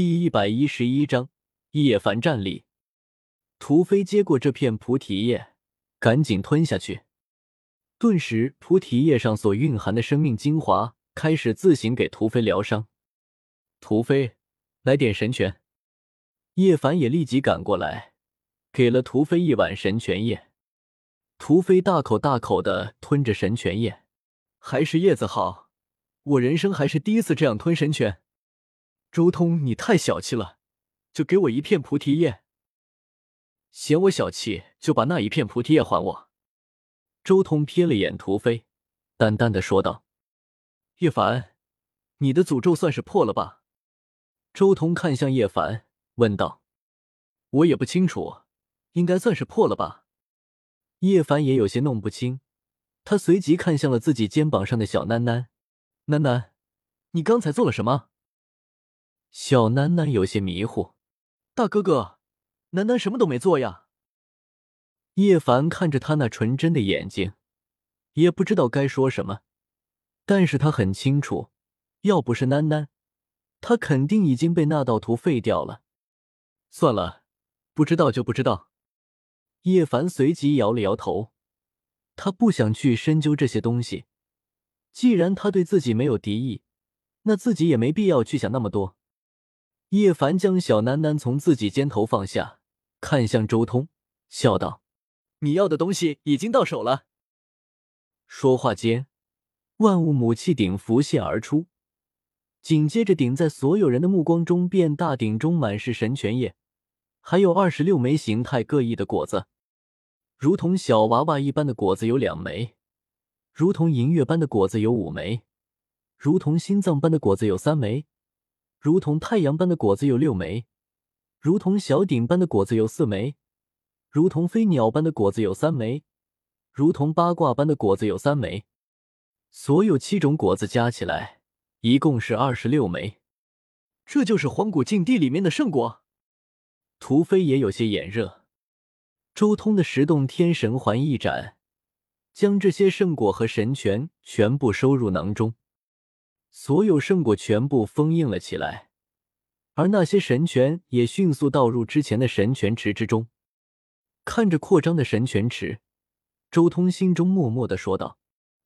第一百一十一章叶凡战力。屠飞接过这片菩提叶，赶紧吞下去。顿时，菩提叶上所蕴含的生命精华开始自行给屠飞疗伤。屠飞，来点神泉。叶凡也立即赶过来，给了屠飞一碗神泉液。屠飞大口大口的吞着神泉液，还是叶子好，我人生还是第一次这样吞神泉。周通，你太小气了，就给我一片菩提叶。嫌我小气，就把那一片菩提叶还我。周通瞥了眼屠飞，淡淡的说道：“叶凡，你的诅咒算是破了吧？”周通看向叶凡，问道：“我也不清楚，应该算是破了吧？”叶凡也有些弄不清，他随即看向了自己肩膀上的小囡囡：“囡囡，你刚才做了什么？”小囡囡有些迷糊，大哥哥，囡囡什么都没做呀。叶凡看着他那纯真的眼睛，也不知道该说什么，但是他很清楚，要不是囡囡，他肯定已经被那道图废掉了。算了，不知道就不知道。叶凡随即摇了摇头，他不想去深究这些东西。既然他对自己没有敌意，那自己也没必要去想那么多。叶凡将小囡囡从自己肩头放下，看向周通，笑道：“你要的东西已经到手了。”说话间，万物母气鼎浮现而出，紧接着顶在所有人的目光中，变大鼎中满是神泉液，还有二十六枚形态各异的果子，如同小娃娃一般的果子有两枚，如同银月般的果子有五枚，如同心脏般的果子有三枚。如同太阳般的果子有六枚，如同小鼎般的果子有四枚，如同飞鸟般的果子有三枚，如同八卦般的果子有三枚，所有七种果子加起来一共是二十六枚。这就是荒古禁地里面的圣果。屠飞也有些眼热。周通的十洞天神环一展，将这些圣果和神泉全部收入囊中。所有圣果全部封印了起来，而那些神泉也迅速倒入之前的神泉池之中。看着扩张的神泉池，周通心中默默的说道：“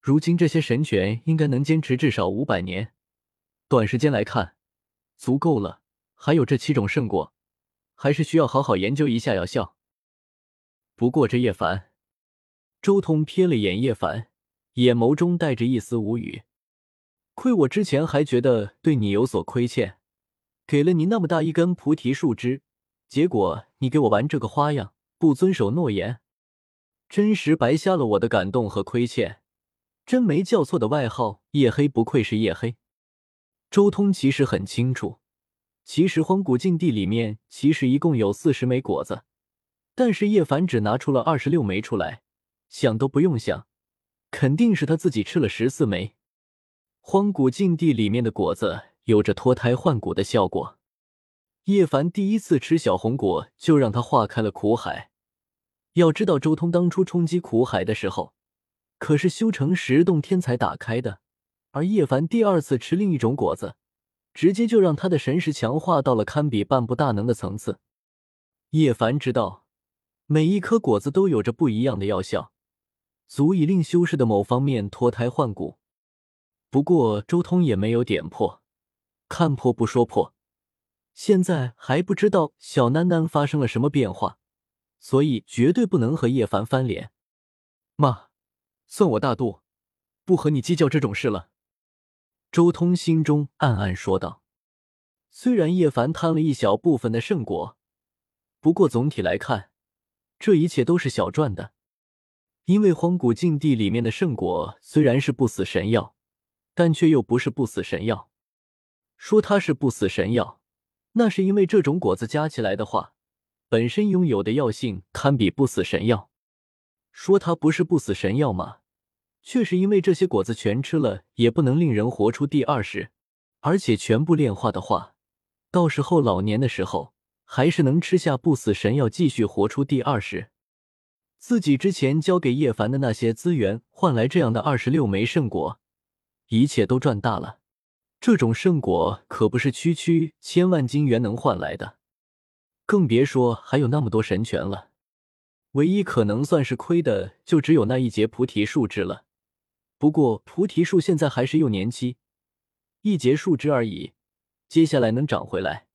如今这些神泉应该能坚持至少五百年，短时间来看，足够了。还有这七种圣果，还是需要好好研究一下药效。”不过这叶凡，周通瞥了眼叶凡，眼眸中带着一丝无语。亏我之前还觉得对你有所亏欠，给了你那么大一根菩提树枝，结果你给我玩这个花样，不遵守诺言，真实白瞎了我的感动和亏欠。真没叫错的外号，夜黑不愧是夜黑。周通其实很清楚，其实荒古禁地里面其实一共有四十枚果子，但是叶凡只拿出了二十六枚出来，想都不用想，肯定是他自己吃了十四枚。荒古禁地里面的果子有着脱胎换骨的效果。叶凡第一次吃小红果，就让他化开了苦海。要知道，周通当初冲击苦海的时候，可是修成十洞天才打开的。而叶凡第二次吃另一种果子，直接就让他的神识强化到了堪比半步大能的层次。叶凡知道，每一颗果子都有着不一样的药效，足以令修士的某方面脱胎换骨。不过周通也没有点破，看破不说破，现在还不知道小囡囡发生了什么变化，所以绝对不能和叶凡翻脸。妈，算我大度，不和你计较这种事了。周通心中暗暗说道。虽然叶凡贪了一小部分的圣果，不过总体来看，这一切都是小赚的。因为荒古禁地里面的圣果虽然是不死神药。但却又不是不死神药。说它是不死神药，那是因为这种果子加起来的话，本身拥有的药性堪比不死神药。说它不是不死神药嘛，却是因为这些果子全吃了也不能令人活出第二世，而且全部炼化的话，到时候老年的时候还是能吃下不死神药继续活出第二世。自己之前交给叶凡的那些资源换来这样的二十六枚圣果。一切都赚大了，这种圣果可不是区区千万金元能换来的，更别说还有那么多神权了。唯一可能算是亏的，就只有那一节菩提树枝了。不过菩提树现在还是幼年期，一节树枝而已，接下来能长回来，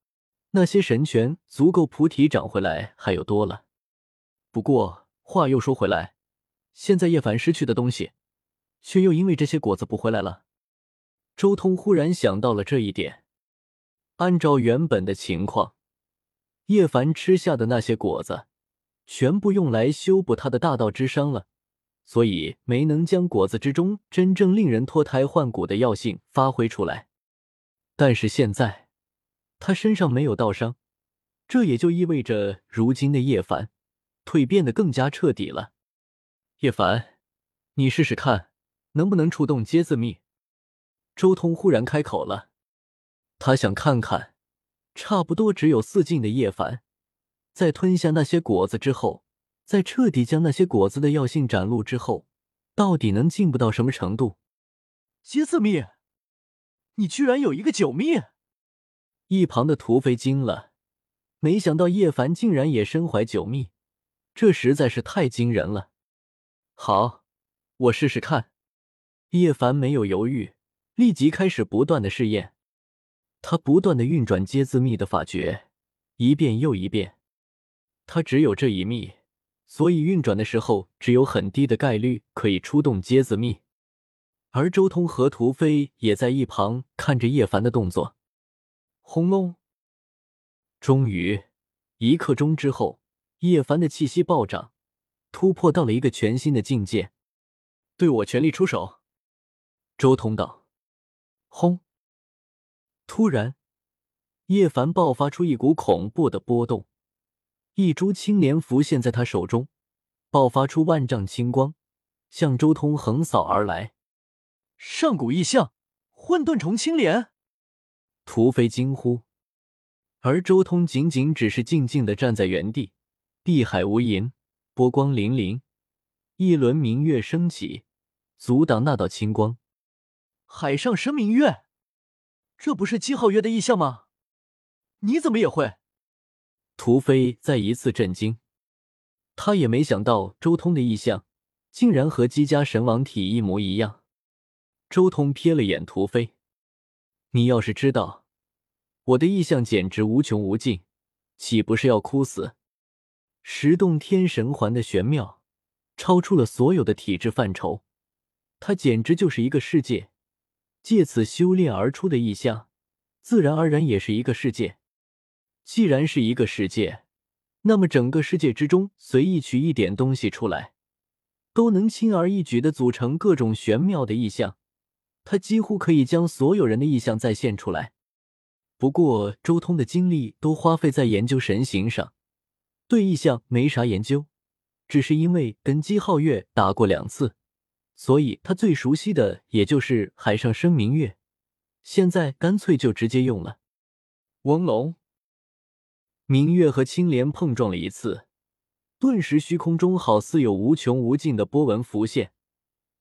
那些神权足够菩提长回来还有多了。不过话又说回来，现在叶凡失去的东西，却又因为这些果子不回来了。周通忽然想到了这一点。按照原本的情况，叶凡吃下的那些果子，全部用来修补他的大道之伤了，所以没能将果子之中真正令人脱胎换骨的药性发挥出来。但是现在，他身上没有道伤，这也就意味着如今的叶凡蜕变得更加彻底了。叶凡，你试试看，能不能触动阶字密？周通忽然开口了，他想看看，差不多只有四境的叶凡，在吞下那些果子之后，在彻底将那些果子的药性展露之后，到底能进步到什么程度？阶字密，你居然有一个九秘！一旁的土匪惊了，没想到叶凡竟然也身怀九秘，这实在是太惊人了。好，我试试看。叶凡没有犹豫。立即开始不断的试验，他不断的运转接字密的法诀，一遍又一遍。他只有这一秘，所以运转的时候只有很低的概率可以出动接字密。而周通和屠飞也在一旁看着叶凡的动作。轰隆！终于，一刻钟之后，叶凡的气息暴涨，突破到了一个全新的境界。对我全力出手！周通道。轰！突然，叶凡爆发出一股恐怖的波动，一株青莲浮现在他手中，爆发出万丈青光，向周通横扫而来。上古异象，混沌虫青莲！屠飞惊呼，而周通仅仅只是静静的站在原地，碧海无垠，波光粼粼，一轮明月升起，阻挡那道青光。海上生明月，这不是姬皓月的意象吗？你怎么也会？屠飞再一次震惊，他也没想到周通的意象竟然和姬家神王体一模一样。周通瞥了眼屠飞，你要是知道我的意象简直无穷无尽，岂不是要哭死？十洞天神环的玄妙，超出了所有的体质范畴，它简直就是一个世界。借此修炼而出的意象，自然而然也是一个世界。既然是一个世界，那么整个世界之中随意取一点东西出来，都能轻而易举的组成各种玄妙的意象。他几乎可以将所有人的意象再现出来。不过周通的精力都花费在研究神形上，对意象没啥研究，只是因为跟姬皓月打过两次。所以他最熟悉的也就是海上生明月，现在干脆就直接用了。嗡隆，明月和青莲碰撞了一次，顿时虚空中好似有无穷无尽的波纹浮现，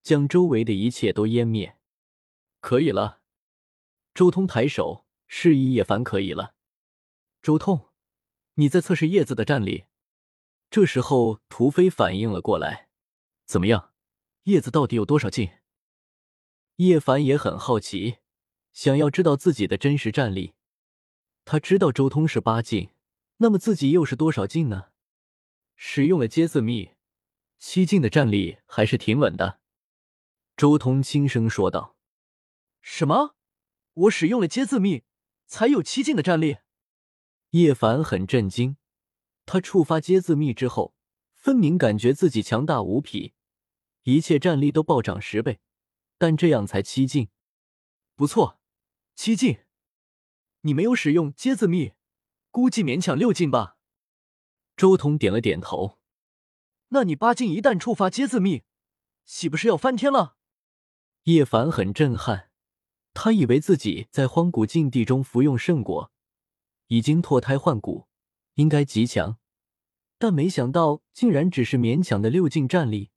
将周围的一切都湮灭。可以了，周通抬手示意叶凡可以了。周通，你在测试叶子的战力。这时候屠飞反应了过来，怎么样？叶子到底有多少劲？叶凡也很好奇，想要知道自己的真实战力。他知道周通是八境，那么自己又是多少境呢？使用了阶字秘，七境的战力还是挺稳的。周通轻声说道：“什么？我使用了阶字秘，才有七境的战力？”叶凡很震惊。他触发阶字秘之后，分明感觉自己强大无匹。一切战力都暴涨十倍，但这样才七境，不错，七境。你没有使用阶字秘，估计勉强六境吧。周通点了点头。那你八境一旦触发阶字秘，岂不是要翻天了？叶凡很震撼，他以为自己在荒古禁地中服用圣果，已经脱胎换骨，应该极强，但没想到竟然只是勉强的六境战力。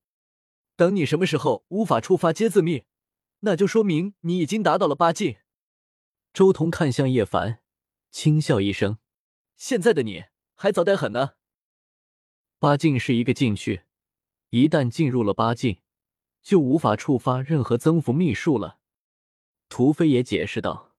等你什么时候无法触发接字秘，那就说明你已经达到了八境。周通看向叶凡，轻笑一声：“现在的你还早得很呢。”八境是一个禁区，一旦进入了八境，就无法触发任何增幅秘术了。屠飞也解释道。